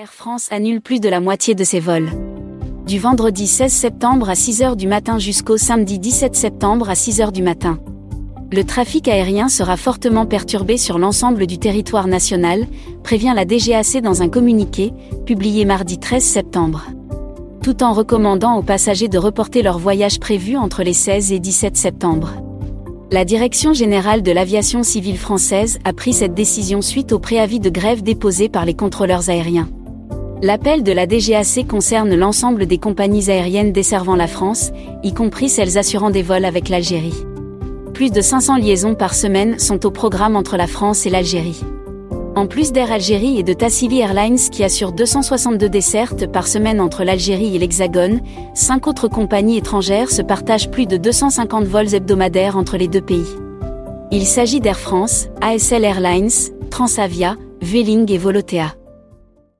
Air France annule plus de la moitié de ses vols. Du vendredi 16 septembre à 6h du matin jusqu'au samedi 17 septembre à 6h du matin. Le trafic aérien sera fortement perturbé sur l'ensemble du territoire national, prévient la DGAC dans un communiqué, publié mardi 13 septembre. Tout en recommandant aux passagers de reporter leur voyage prévu entre les 16 et 17 septembre. La Direction générale de l'aviation civile française a pris cette décision suite au préavis de grève déposé par les contrôleurs aériens. L'appel de la DGAC concerne l'ensemble des compagnies aériennes desservant la France, y compris celles assurant des vols avec l'Algérie. Plus de 500 liaisons par semaine sont au programme entre la France et l'Algérie. En plus d'Air Algérie et de Tassili Airlines qui assurent 262 dessertes par semaine entre l'Algérie et l'Hexagone, cinq autres compagnies étrangères se partagent plus de 250 vols hebdomadaires entre les deux pays. Il s'agit d'Air France, ASL Airlines, Transavia, Vueling et Volotea.